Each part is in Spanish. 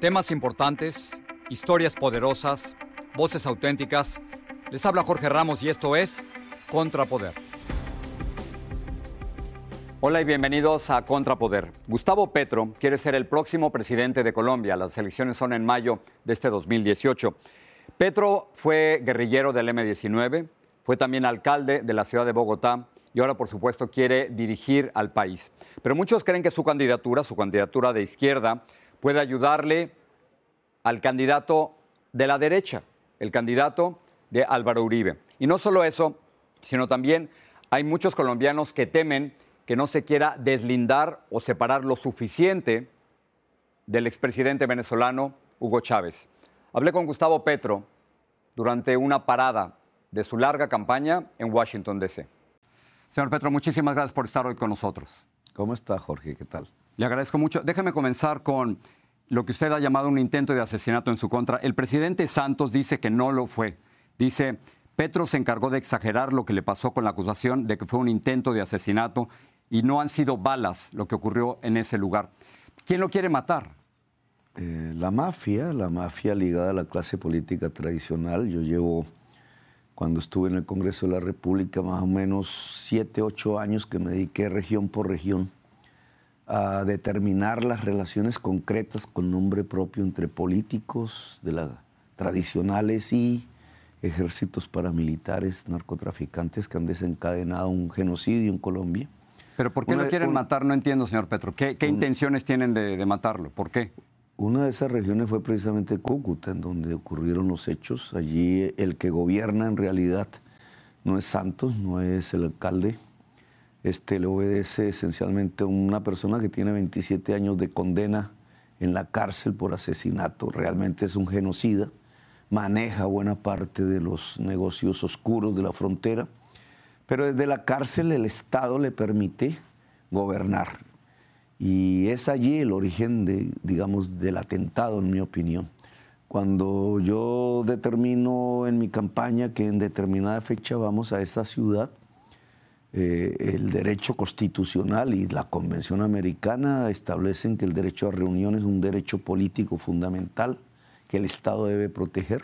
Temas importantes, historias poderosas, voces auténticas. Les habla Jorge Ramos y esto es Contrapoder. Hola y bienvenidos a Contrapoder. Gustavo Petro quiere ser el próximo presidente de Colombia. Las elecciones son en mayo de este 2018. Petro fue guerrillero del M-19, fue también alcalde de la ciudad de Bogotá y ahora, por supuesto, quiere dirigir al país. Pero muchos creen que su candidatura, su candidatura de izquierda, puede ayudarle al candidato de la derecha, el candidato de Álvaro Uribe. Y no solo eso, sino también hay muchos colombianos que temen que no se quiera deslindar o separar lo suficiente del expresidente venezolano Hugo Chávez. Hablé con Gustavo Petro durante una parada de su larga campaña en Washington, D.C. Señor Petro, muchísimas gracias por estar hoy con nosotros. ¿Cómo está, Jorge? ¿Qué tal? Le agradezco mucho. Déjeme comenzar con lo que usted ha llamado un intento de asesinato en su contra. El presidente Santos dice que no lo fue. Dice, Petro se encargó de exagerar lo que le pasó con la acusación de que fue un intento de asesinato y no han sido balas lo que ocurrió en ese lugar. ¿Quién lo quiere matar? Eh, la mafia, la mafia ligada a la clase política tradicional. Yo llevo, cuando estuve en el Congreso de la República, más o menos siete, ocho años que me dediqué región por región a determinar las relaciones concretas con nombre propio entre políticos de las tradicionales y ejércitos paramilitares, narcotraficantes que han desencadenado un genocidio en Colombia. ¿Pero por qué Una- lo quieren matar? No entiendo, señor Petro. ¿Qué, qué intenciones tienen de, de matarlo? ¿Por qué? Una de esas regiones fue precisamente Cúcuta, en donde ocurrieron los hechos. Allí el que gobierna en realidad no es Santos, no es el alcalde. Este le obedece esencialmente a una persona que tiene 27 años de condena en la cárcel por asesinato. Realmente es un genocida. Maneja buena parte de los negocios oscuros de la frontera. Pero desde la cárcel el Estado le permite gobernar. Y es allí el origen, de, digamos, del atentado, en mi opinión. Cuando yo determino en mi campaña que en determinada fecha vamos a esa ciudad, eh, el derecho constitucional y la Convención Americana establecen que el derecho a reunión es un derecho político fundamental que el Estado debe proteger.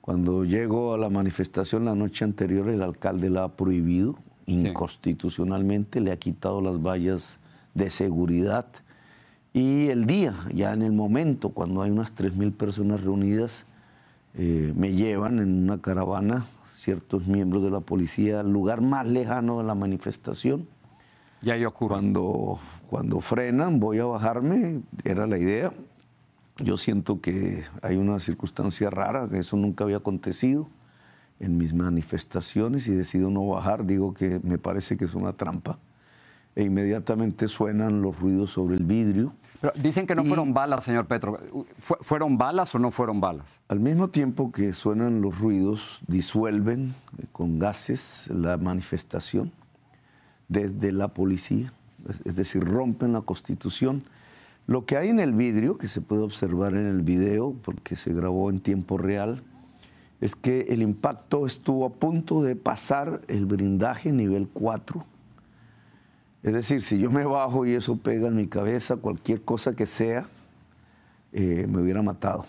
Cuando llego a la manifestación la noche anterior, el alcalde la ha prohibido inconstitucionalmente, le ha quitado las vallas de seguridad. Y el día, ya en el momento, cuando hay unas 3.000 personas reunidas, eh, me llevan en una caravana ciertos miembros de la policía al lugar más lejano de la manifestación. Y ahí ocurre. Cuando, cuando frenan, voy a bajarme, era la idea. Yo siento que hay una circunstancia rara, que eso nunca había acontecido en mis manifestaciones y decido no bajar. Digo que me parece que es una trampa. E inmediatamente suenan los ruidos sobre el vidrio. Pero dicen que no Y- fueron balas, señor Petro. ¿Fue- ¿Fueron balas o no fueron balas? Al mismo tiempo que suenan los ruidos, disuelven eh, con gases la manifestación desde la policía, es- es decir, rompen la constitución. Lo que hay en el vidrio, que se puede observar en el video, porque se grabó en tiempo real, es que el impacto estuvo a punto de pasar el blindaje nivel 4. Es decir, si yo me bajo y eso pega en mi cabeza, cualquier cosa que sea, eh, me hubiera matado.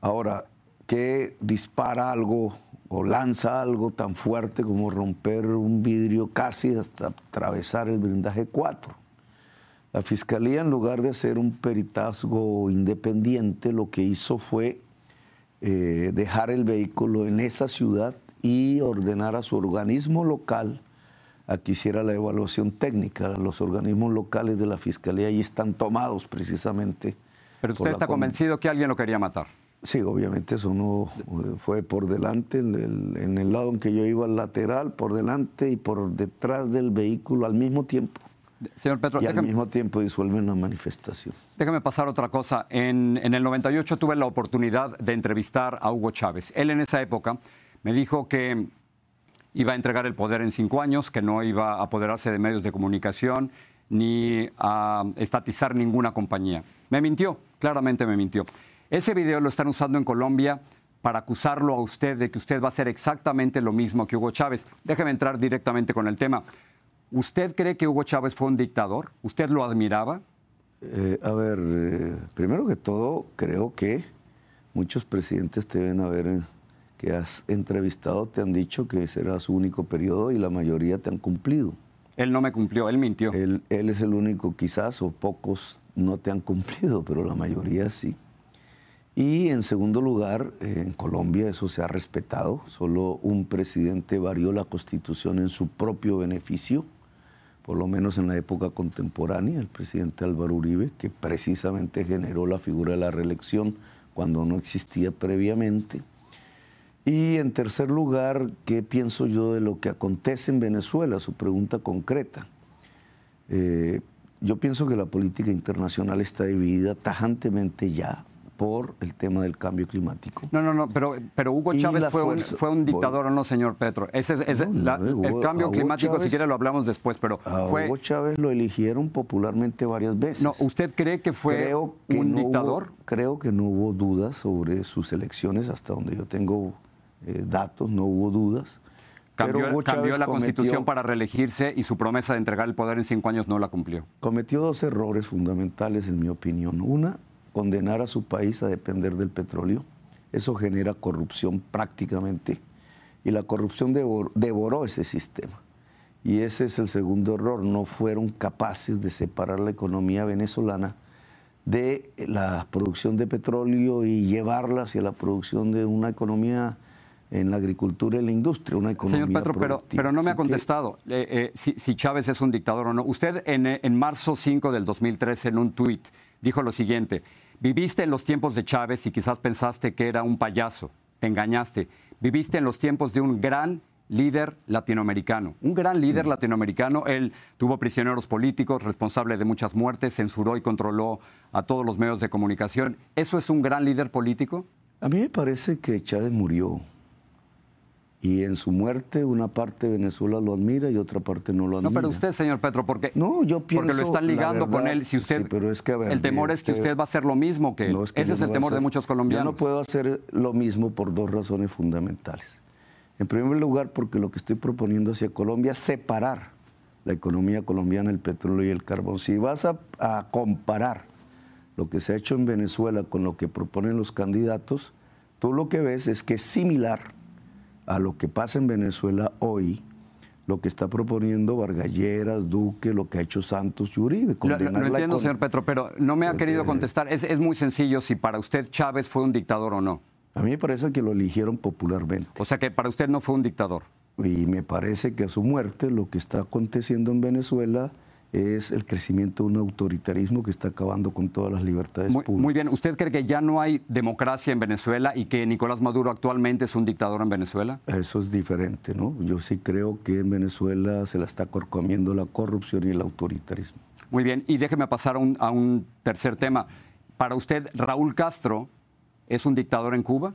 Ahora, ¿qué dispara algo o lanza algo tan fuerte como romper un vidrio casi hasta atravesar el blindaje 4? La fiscalía, en lugar de hacer un peritazgo independiente, lo que hizo fue eh, dejar el vehículo en esa ciudad y ordenar a su organismo local a que hiciera la evaluación técnica. Los organismos locales de la fiscalía ahí están tomados precisamente. Pero usted está convencido que alguien lo quería matar. Sí, obviamente eso no eh, fue por delante, en el, en el lado en que yo iba al lateral, por delante y por detrás del vehículo al mismo tiempo. Señor Petro, y al mismo tiempo disuelven la manifestación. Déjame pasar otra cosa. En, el 98 tuve la oportunidad de entrevistar a Hugo Chávez. Él en esa época me dijo que iba a entregar el poder en cinco años, que no iba a apoderarse de medios de comunicación ni a estatizar ninguna compañía. Me mintió, claramente me mintió. Ese video lo están usando en Colombia para acusarlo a usted de que usted va a hacer exactamente lo mismo que Hugo Chávez. Déjeme entrar directamente con el tema. ¿Usted cree que Hugo Chávez fue un dictador? ¿Usted lo admiraba? Eh, a ver, eh, primero que todo, creo que muchos presidentes te deben haber que has entrevistado te han dicho que será su único periodo y la mayoría te han cumplido. Él no me cumplió, él mintió. Él, él es el único quizás, o pocos no te han cumplido, pero la mayoría sí. Y en segundo lugar, en Colombia eso se ha respetado. Solo un presidente varió la constitución en su propio beneficio por lo menos en la época contemporánea, el presidente Álvaro Uribe, que precisamente generó la figura de la reelección cuando no existía previamente. Y en tercer lugar, ¿qué pienso yo de lo que acontece en Venezuela? Su pregunta concreta. Eh, yo pienso que la política internacional está dividida tajantemente ya por el tema del cambio climático. No, no, no, pero, pero Hugo Chávez fue un, fue un, dictador o no, señor Petro. Ese, es el cambio climático, si quiere lo hablamos después, pero a Hugo Chávez lo eligieron popularmente varias veces. No, ¿usted cree que fue un dictador? creo que no hubo dudas sobre sus elecciones, hasta donde yo tengo eh, datos, no hubo dudas. Cambió, cambió la constitución para reelegirse y su promesa de entregar el poder en cinco años no la cumplió. Cometió dos errores fundamentales, en mi opinión. Una, condenar a su país a depender del petróleo. Eso genera corrupción prácticamente. Y la corrupción devoró, ese sistema. Y ese es el segundo error. No fueron capaces de separar la economía venezolana de la producción de petróleo y llevarla hacia la producción de una economía en la agricultura y la industria, una economía Señor Petro, pero, pero, no me ha contestado eh, eh, si, Chávez es un dictador o no. Usted en, en marzo 5 del 2013 en un tuit dijo lo siguiente, Viviste en los tiempos de Chávez y quizás pensaste que era un payaso, te engañaste. Viviste en los tiempos de un gran líder latinoamericano. Un gran líder latinoamericano. Él tuvo prisioneros políticos, responsable de muchas muertes, censuró y controló a todos los medios de comunicación. ¿Eso es un gran líder político? A mí me parece que Chávez murió y en su muerte una parte de Venezuela lo admira y otra parte no lo admira. No, pero usted, señor Petro, porque, no, yo pienso, porque lo están ligando con él. Si usted, pero es que, el temor es que usted va a hacer lo mismo que él. Ese es el temor de muchos colombianos. Yo no puedo hacer lo mismo por dos razones fundamentales. En primer lugar, porque lo que estoy proponiendo hacia Colombia es separar la economía colombiana, el petróleo y el carbón. Si vas a, a comparar lo que se ha hecho en Venezuela con lo que proponen los candidatos, tú lo que ves es que es similar a lo que pasa en Venezuela hoy, lo que está proponiendo Vargalleras, Duque, lo que ha hecho Santos y Uribe. Lo, lo entiendo, señor Petro, pero no me ha querido contestar. Es, es, muy sencillo si para usted Chávez fue un dictador o no. A mí me parece que lo eligieron popularmente. O sea que para usted no fue un dictador. Y me parece que a su muerte lo que está aconteciendo en Venezuela es el crecimiento de un autoritarismo que está acabando con todas las libertades muy, públicas. Muy bien, ¿usted cree que ya no hay democracia en Venezuela y que Nicolás Maduro actualmente es un dictador en Venezuela? Eso es diferente, ¿no? Yo sí creo que en Venezuela se la está comiendo la corrupción y el autoritarismo. Muy bien, y déjeme pasar a un, a un tercer tema. Para usted, Raúl Castro es un dictador en Cuba?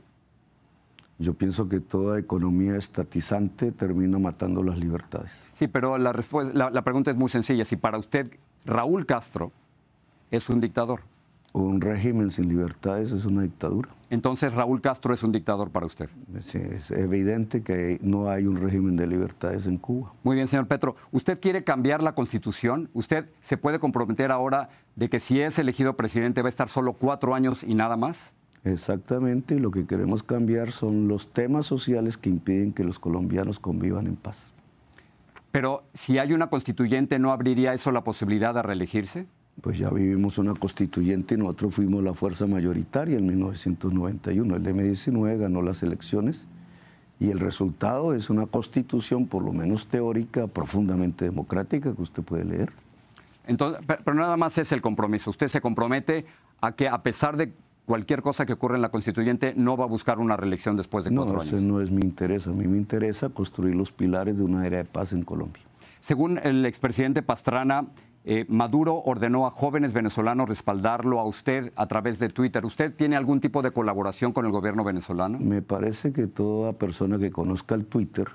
Yo pienso que toda economía estatizante termina matando las libertades. Sí, pero la, la, pregunta es muy sencilla. Si para usted Raúl Castro es un dictador. Un régimen sin libertades es una dictadura. Entonces Raúl Castro es un dictador para usted. Sí, es evidente que no hay un régimen de libertades en Cuba. Muy bien, señor Petro. ¿Usted quiere cambiar la constitución? ¿Usted se puede comprometer ahora de que si es elegido presidente va a estar solo cuatro años y nada más? Exactamente, lo que queremos cambiar son los temas sociales que impiden que los colombianos convivan en paz. Pero si hay una constituyente, ¿no abriría eso la posibilidad de reelegirse? Pues ya vivimos una constituyente y nosotros fuimos la fuerza mayoritaria en 1991. El M-19 ganó las elecciones y el resultado es una constitución, por lo menos teórica, profundamente democrática, que usted puede leer. Entonces, pero nada más es el compromiso. Usted se compromete a que a pesar de cualquier cosa que ocurra en la constituyente, no va a buscar una reelección después de cuatro no, años. No, ese no es mi interés. A mí me interesa construir los pilares de una era de paz en Colombia. Según el expresidente Pastrana, eh, Maduro ordenó a jóvenes venezolanos respaldarlo a usted a través de Twitter. ¿Usted tiene algún tipo de colaboración con el gobierno venezolano? Me parece que toda persona que conozca el Twitter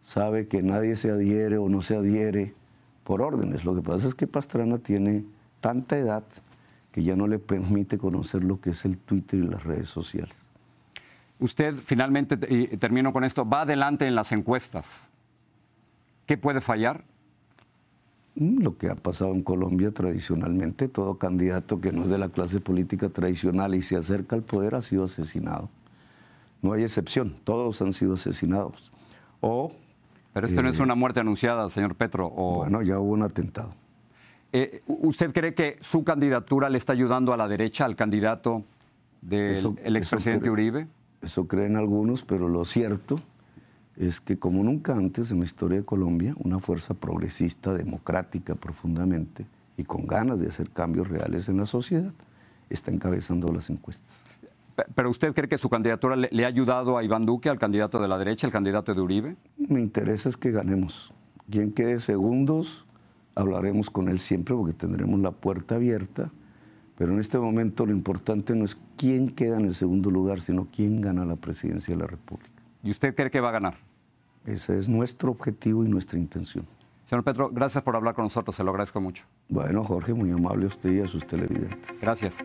sabe que nadie se adhiere o no se adhiere por órdenes. Lo que pasa es que Pastrana tiene tanta edad que ya no le permite conocer lo que es el Twitter y las redes sociales. Usted finalmente, y termino con esto, va adelante en las encuestas. ¿Qué puede fallar? Mm, lo que ha pasado en Colombia tradicionalmente, todo candidato que no es de la clase política tradicional y se acerca al poder ha sido asesinado. No hay excepción, todos han sido asesinados. O, Pero esto no es eh, una muerte anunciada, señor Petro. O... Bueno, ya hubo un atentado. Eh, ¿Usted cree que su candidatura le está ayudando a la derecha, al candidato del eso expresidente. Uribe? Eso creen algunos, pero lo cierto es que como nunca antes en la historia de Colombia, una fuerza progresista, democrática profundamente y con ganas de hacer cambios reales en la sociedad, está encabezando las encuestas. Pe- ¿Pero usted cree que su candidatura le, le ha ayudado a Iván Duque, al candidato de la derecha, al candidato de Uribe? Me interesa es que ganemos. Quien quede segundos, hablaremos con él siempre porque tendremos la puerta abierta. Pero en este momento lo importante no es quién queda en el segundo lugar, sino quién gana la presidencia de la República. ¿Y usted cree que va a ganar? Ese es nuestro objetivo y nuestra intención. Señor Petro, gracias por hablar con nosotros, se lo agradezco mucho. Bueno, Jorge, muy amable a usted y a sus televidentes. Gracias.